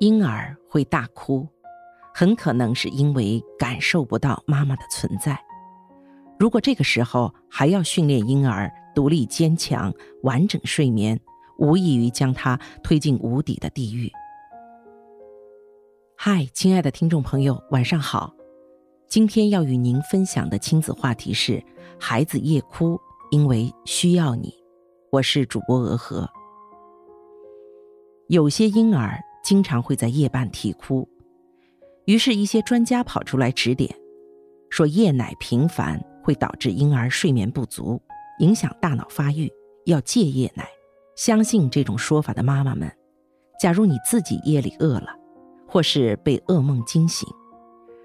婴儿会大哭，很可能是因为感受不到妈妈的存在。如果这个时候还要训练婴儿独立坚强、完整睡眠，无异于将他推进无底的地狱。嗨，亲爱的听众朋友，晚上好。今天要与您分享的亲子话题是：孩子夜哭，因为需要你。我是主播鹅和。有些婴儿经常会在夜半啼哭，于是，一些专家跑出来指点，说夜奶频繁会导致婴儿睡眠不足，影响大脑发育，要戒夜奶。相信这种说法的妈妈们，假如你自己夜里饿了，或是被噩梦惊醒，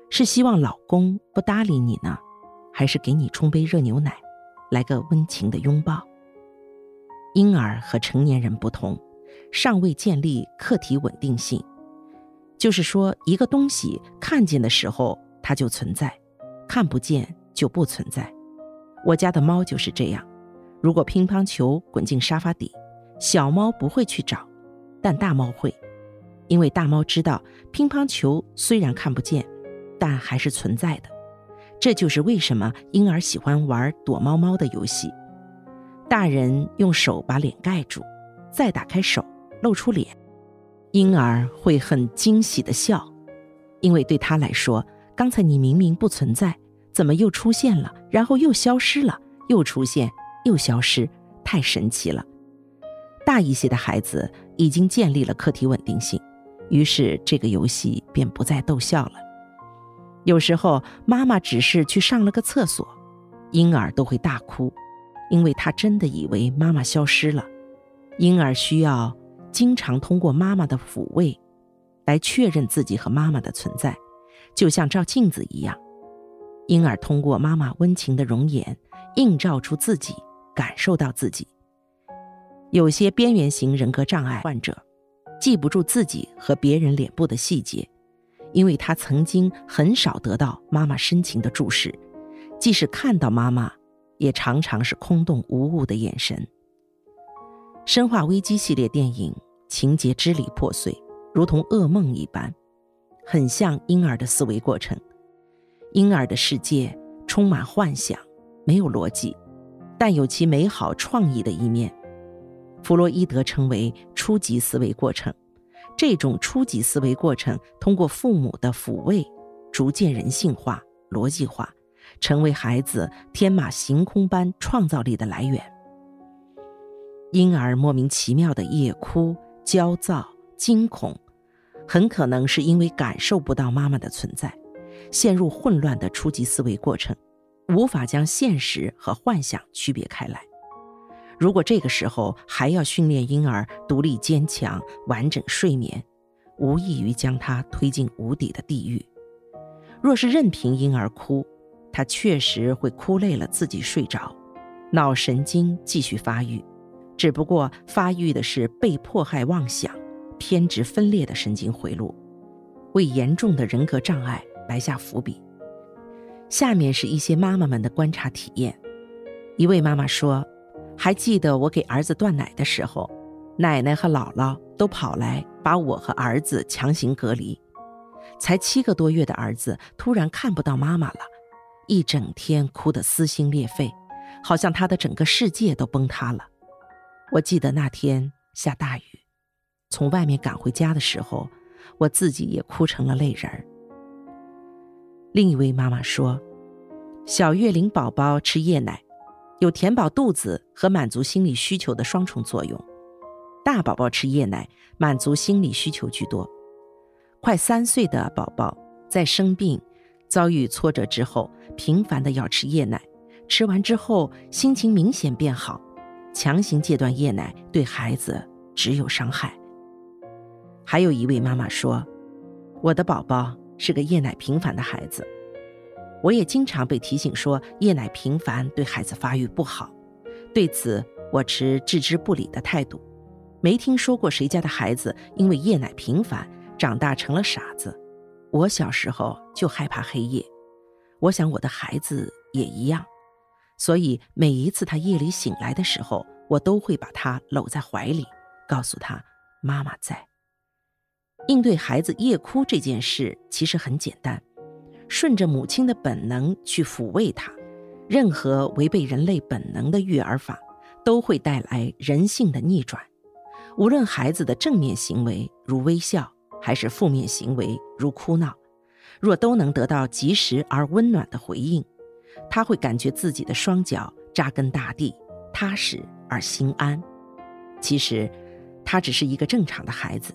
是希望老公不搭理你呢，还是给你冲杯热牛奶，来个温情的拥抱？婴儿和成年人不同。尚未建立客体稳定性，就是说，一个东西看见的时候它就存在，看不见就不存在。我家的猫就是这样，如果乒乓球滚进沙发底，小猫不会去找，但大猫会，因为大猫知道乒乓球虽然看不见，但还是存在的。这就是为什么婴儿喜欢玩躲猫猫的游戏，大人用手把脸盖住，再打开手。露出脸，婴儿会很惊喜的笑，因为对他来说，刚才你明明不存在，怎么又出现了，然后又消失了，又出现又消失，太神奇了。大一些的孩子已经建立了客体稳定性，于是这个游戏便不再逗笑了。有时候妈妈只是去上了个厕所，婴儿都会大哭，因为他真的以为妈妈消失了。婴儿需要。经常通过妈妈的抚慰，来确认自己和妈妈的存在，就像照镜子一样。婴儿通过妈妈温情的容颜，映照出自己，感受到自己。有些边缘型人格障碍患者，记不住自己和别人脸部的细节，因为他曾经很少得到妈妈深情的注视，即使看到妈妈，也常常是空洞无物的眼神。《生化危机》系列电影情节支离破碎，如同噩梦一般，很像婴儿的思维过程。婴儿的世界充满幻想，没有逻辑，但有其美好创意的一面。弗洛伊德称为初级思维过程。这种初级思维过程通过父母的抚慰，逐渐人性化、逻辑化，成为孩子天马行空般创造力的来源。婴儿莫名其妙的夜哭、焦躁、惊恐，很可能是因为感受不到妈妈的存在，陷入混乱的初级思维过程，无法将现实和幻想区别开来。如果这个时候还要训练婴儿独立坚强、完整睡眠，无异于将他推进无底的地狱。若是任凭婴儿哭，他确实会哭累了自己睡着，脑神经继续发育。只不过发育的是被迫害妄想、偏执分裂的神经回路，为严重的人格障碍埋下伏笔。下面是一些妈妈们的观察体验。一位妈妈说：“还记得我给儿子断奶的时候，奶奶和姥姥都跑来把我和儿子强行隔离。才七个多月的儿子突然看不到妈妈了，一整天哭得撕心裂肺，好像他的整个世界都崩塌了。”我记得那天下大雨，从外面赶回家的时候，我自己也哭成了泪人儿。另一位妈妈说：“小月龄宝宝吃夜奶，有填饱肚子和满足心理需求的双重作用。大宝宝吃夜奶，满足心理需求居多。快三岁的宝宝在生病、遭遇挫折之后，频繁的要吃夜奶，吃完之后心情明显变好。”强行戒断夜奶对孩子只有伤害。还有一位妈妈说：“我的宝宝是个夜奶频繁的孩子，我也经常被提醒说夜奶频繁对孩子发育不好。对此，我持置之不理的态度。没听说过谁家的孩子因为夜奶频繁长大成了傻子。我小时候就害怕黑夜，我想我的孩子也一样。”所以每一次他夜里醒来的时候，我都会把他搂在怀里，告诉他妈妈在。应对孩子夜哭这件事其实很简单，顺着母亲的本能去抚慰他。任何违背人类本能的育儿法，都会带来人性的逆转。无论孩子的正面行为如微笑，还是负面行为如哭闹，若都能得到及时而温暖的回应，他会感觉自己的双脚扎根大地，踏实而心安。其实，他只是一个正常的孩子，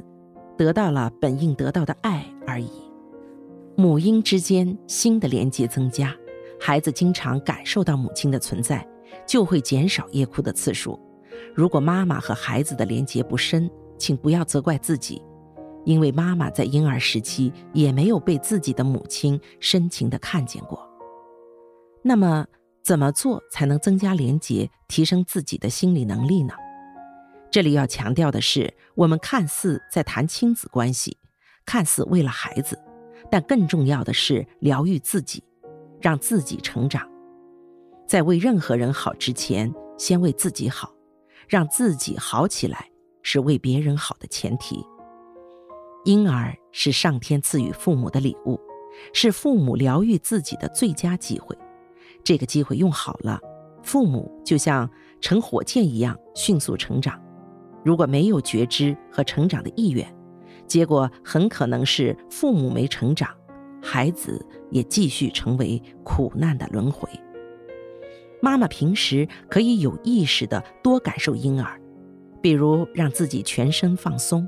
得到了本应得到的爱而已。母婴之间心的连接增加。孩子经常感受到母亲的存在，就会减少夜哭的次数。如果妈妈和孩子的连接不深，请不要责怪自己，因为妈妈在婴儿时期也没有被自己的母亲深情地看见过。那么，怎么做才能增加连结，提升自己的心理能力呢？这里要强调的是，我们看似在谈亲子关系，看似为了孩子，但更重要的是疗愈自己。让自己成长，在为任何人好之前，先为自己好，让自己好起来是为别人好的前提。婴儿是上天赐予父母的礼物，是父母疗愈自己的最佳机会。这个机会用好了，父母就像乘火箭一样迅速成长。如果没有觉知和成长的意愿，结果很可能是父母没成长。孩子也继续成为苦难的轮回。妈妈平时可以有意识的多感受婴儿，比如让自己全身放松，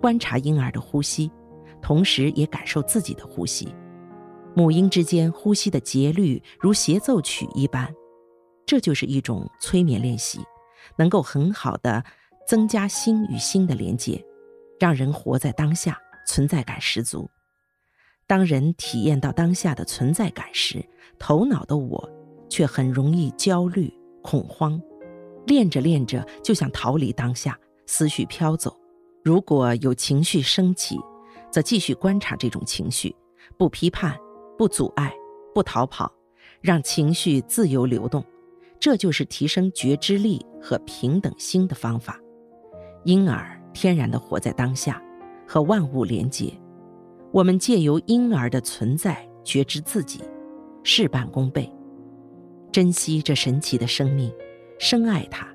观察婴儿的呼吸，同时也感受自己的呼吸。母婴之间呼吸的节律如协奏曲一般，这就是一种催眠练习，能够很好的增加心与心的连接，让人活在当下，存在感十足。当人体验到当下的存在感时，头脑的我却很容易焦虑、恐慌。练着练着，就想逃离当下，思绪飘走。如果有情绪升起，则继续观察这种情绪，不批判、不阻碍、不逃跑，让情绪自由流动。这就是提升觉知力和平等心的方法。因而，天然的活在当下，和万物连结。我们借由婴儿的存在觉知自己，事半功倍。珍惜这神奇的生命，深爱它，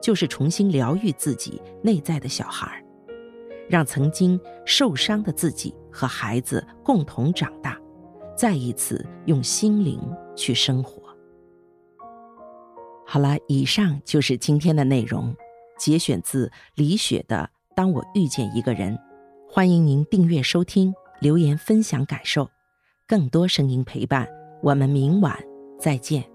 就是重新疗愈自己内在的小孩，让曾经受伤的自己和孩子共同长大，再一次用心灵去生活。好了，以上就是今天的内容，节选自李雪的《当我遇见一个人》，欢迎您订阅收听。留言分享感受，更多声音陪伴，我们明晚再见。